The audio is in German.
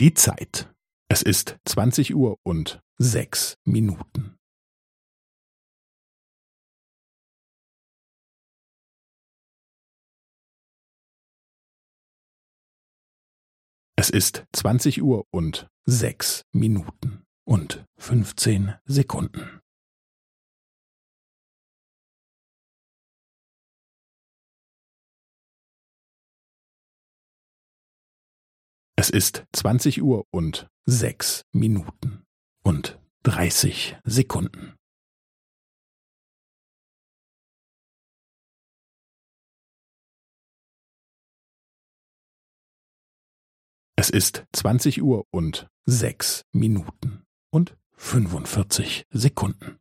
Die Zeit. Es ist zwanzig Uhr und sechs Minuten. Es ist zwanzig Uhr und sechs Minuten und fünfzehn Sekunden. Es ist zwanzig Uhr und sechs Minuten und dreißig Sekunden. Es ist zwanzig Uhr und sechs Minuten und fünfundvierzig Sekunden.